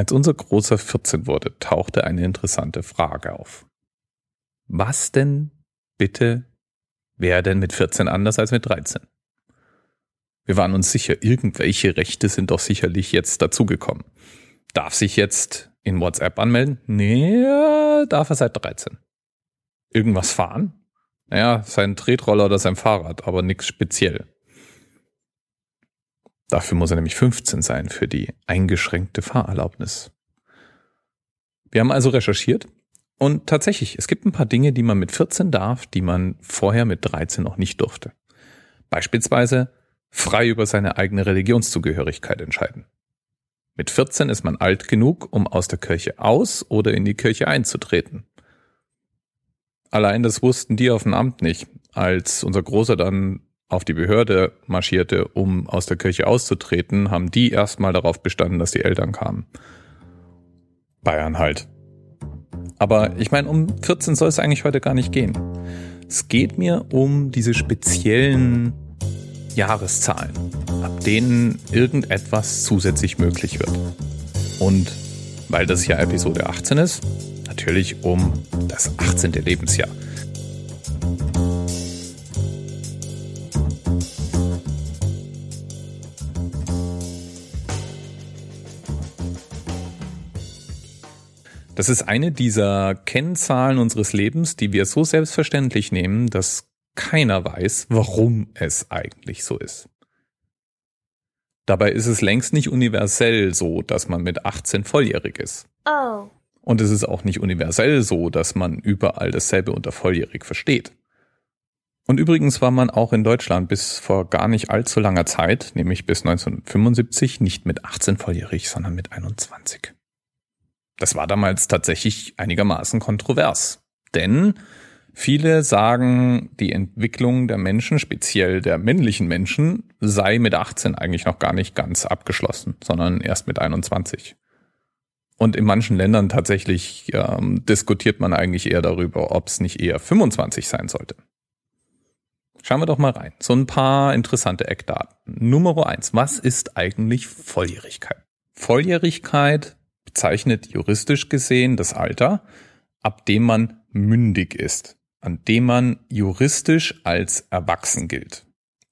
Als unser Großer 14 wurde, tauchte eine interessante Frage auf. Was denn bitte wäre denn mit 14 anders als mit 13? Wir waren uns sicher, irgendwelche Rechte sind doch sicherlich jetzt dazugekommen. Darf sich jetzt in WhatsApp anmelden? Nee, darf er seit 13. Irgendwas fahren? Naja, sein Tretroller oder sein Fahrrad, aber nichts speziell. Dafür muss er nämlich 15 sein für die eingeschränkte Fahrerlaubnis. Wir haben also recherchiert und tatsächlich, es gibt ein paar Dinge, die man mit 14 darf, die man vorher mit 13 noch nicht durfte. Beispielsweise frei über seine eigene Religionszugehörigkeit entscheiden. Mit 14 ist man alt genug, um aus der Kirche aus oder in die Kirche einzutreten. Allein das wussten die auf dem Amt nicht, als unser Großer dann auf die Behörde marschierte, um aus der Kirche auszutreten, haben die erstmal darauf bestanden, dass die Eltern kamen. Bayern halt. Aber ich meine, um 14 soll es eigentlich heute gar nicht gehen. Es geht mir um diese speziellen Jahreszahlen, ab denen irgendetwas zusätzlich möglich wird. Und weil das ja Episode 18 ist, natürlich um das 18. Lebensjahr. Das ist eine dieser Kennzahlen unseres Lebens, die wir so selbstverständlich nehmen, dass keiner weiß, warum es eigentlich so ist. Dabei ist es längst nicht universell so, dass man mit 18 volljährig ist. Oh. Und es ist auch nicht universell so, dass man überall dasselbe unter volljährig versteht. Und übrigens war man auch in Deutschland bis vor gar nicht allzu langer Zeit, nämlich bis 1975, nicht mit 18 volljährig, sondern mit 21. Das war damals tatsächlich einigermaßen kontrovers. Denn Viele sagen, die Entwicklung der Menschen, speziell der männlichen Menschen, sei mit 18 eigentlich noch gar nicht ganz abgeschlossen, sondern erst mit 21. Und in manchen Ländern tatsächlich ähm, diskutiert man eigentlich eher darüber, ob es nicht eher 25 sein sollte. Schauen wir doch mal rein. So ein paar interessante Eckdaten. Nummer eins. Was ist eigentlich Volljährigkeit? Volljährigkeit bezeichnet juristisch gesehen das Alter, ab dem man mündig ist an dem man juristisch als erwachsen gilt.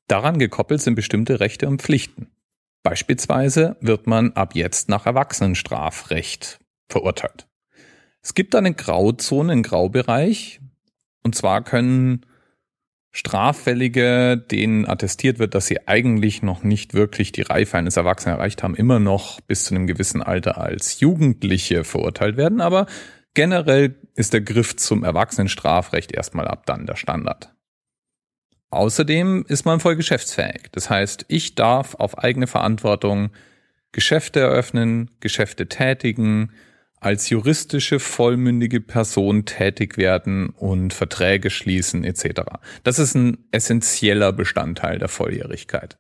Daran gekoppelt sind bestimmte Rechte und Pflichten. Beispielsweise wird man ab jetzt nach Erwachsenenstrafrecht verurteilt. Es gibt eine Grauzone, einen Graubereich, und zwar können Straffällige, denen attestiert wird, dass sie eigentlich noch nicht wirklich die Reife eines Erwachsenen erreicht haben, immer noch bis zu einem gewissen Alter als Jugendliche verurteilt werden, aber Generell ist der Griff zum Erwachsenenstrafrecht erstmal ab dann der Standard. Außerdem ist man voll geschäftsfähig. Das heißt, ich darf auf eigene Verantwortung Geschäfte eröffnen, Geschäfte tätigen, als juristische vollmündige Person tätig werden und Verträge schließen etc. Das ist ein essentieller Bestandteil der Volljährigkeit.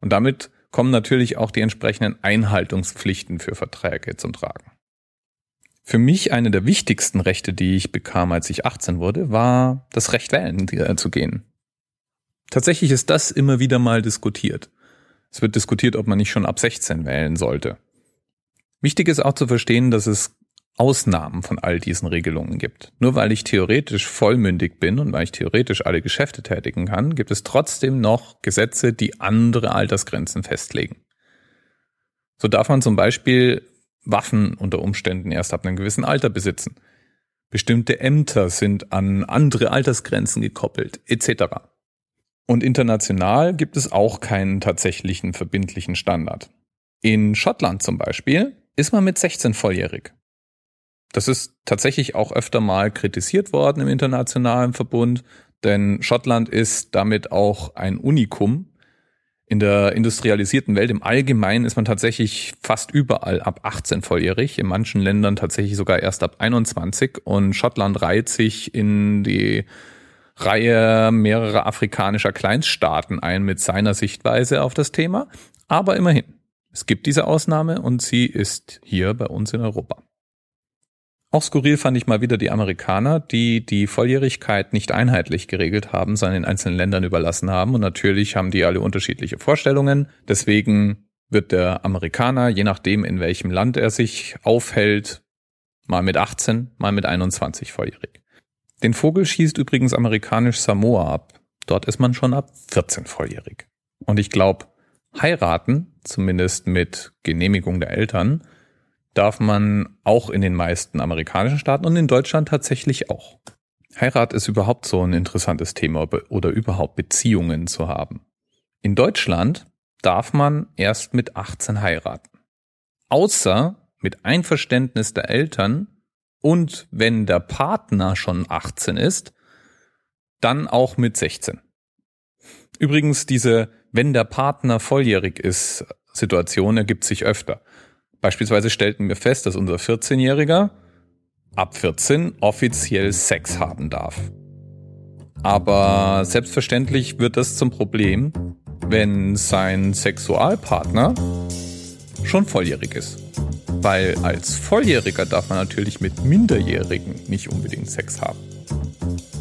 Und damit kommen natürlich auch die entsprechenden Einhaltungspflichten für Verträge zum Tragen. Für mich eine der wichtigsten Rechte, die ich bekam, als ich 18 wurde, war das Recht wählen äh, zu gehen. Tatsächlich ist das immer wieder mal diskutiert. Es wird diskutiert, ob man nicht schon ab 16 wählen sollte. Wichtig ist auch zu verstehen, dass es Ausnahmen von all diesen Regelungen gibt. Nur weil ich theoretisch vollmündig bin und weil ich theoretisch alle Geschäfte tätigen kann, gibt es trotzdem noch Gesetze, die andere Altersgrenzen festlegen. So darf man zum Beispiel Waffen unter Umständen erst ab einem gewissen Alter besitzen. Bestimmte Ämter sind an andere Altersgrenzen gekoppelt, etc. Und international gibt es auch keinen tatsächlichen verbindlichen Standard. In Schottland zum Beispiel ist man mit 16 volljährig. Das ist tatsächlich auch öfter mal kritisiert worden im internationalen Verbund, denn Schottland ist damit auch ein Unikum, in der industrialisierten Welt im Allgemeinen ist man tatsächlich fast überall ab 18 volljährig, in manchen Ländern tatsächlich sogar erst ab 21 und Schottland reiht sich in die Reihe mehrerer afrikanischer Kleinststaaten ein mit seiner Sichtweise auf das Thema. Aber immerhin, es gibt diese Ausnahme und sie ist hier bei uns in Europa. Auch skurril fand ich mal wieder die Amerikaner, die die Volljährigkeit nicht einheitlich geregelt haben, sondern in einzelnen Ländern überlassen haben. Und natürlich haben die alle unterschiedliche Vorstellungen. Deswegen wird der Amerikaner, je nachdem in welchem Land er sich aufhält, mal mit 18, mal mit 21 volljährig. Den Vogel schießt übrigens amerikanisch Samoa ab. Dort ist man schon ab 14 volljährig. Und ich glaube, heiraten, zumindest mit Genehmigung der Eltern, darf man auch in den meisten amerikanischen Staaten und in Deutschland tatsächlich auch. Heirat ist überhaupt so ein interessantes Thema oder überhaupt Beziehungen zu haben. In Deutschland darf man erst mit 18 heiraten. Außer mit Einverständnis der Eltern und wenn der Partner schon 18 ist, dann auch mit 16. Übrigens, diese, wenn der Partner volljährig ist, Situation ergibt sich öfter. Beispielsweise stellten wir fest, dass unser 14-Jähriger ab 14 offiziell Sex haben darf. Aber selbstverständlich wird das zum Problem, wenn sein Sexualpartner schon volljährig ist. Weil als Volljähriger darf man natürlich mit Minderjährigen nicht unbedingt Sex haben.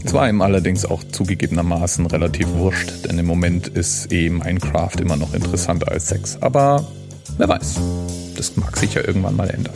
Es war ihm allerdings auch zugegebenermaßen relativ wurscht, denn im Moment ist eh Minecraft immer noch interessanter als Sex. Aber wer weiß, das mag sich ja irgendwann mal ändern.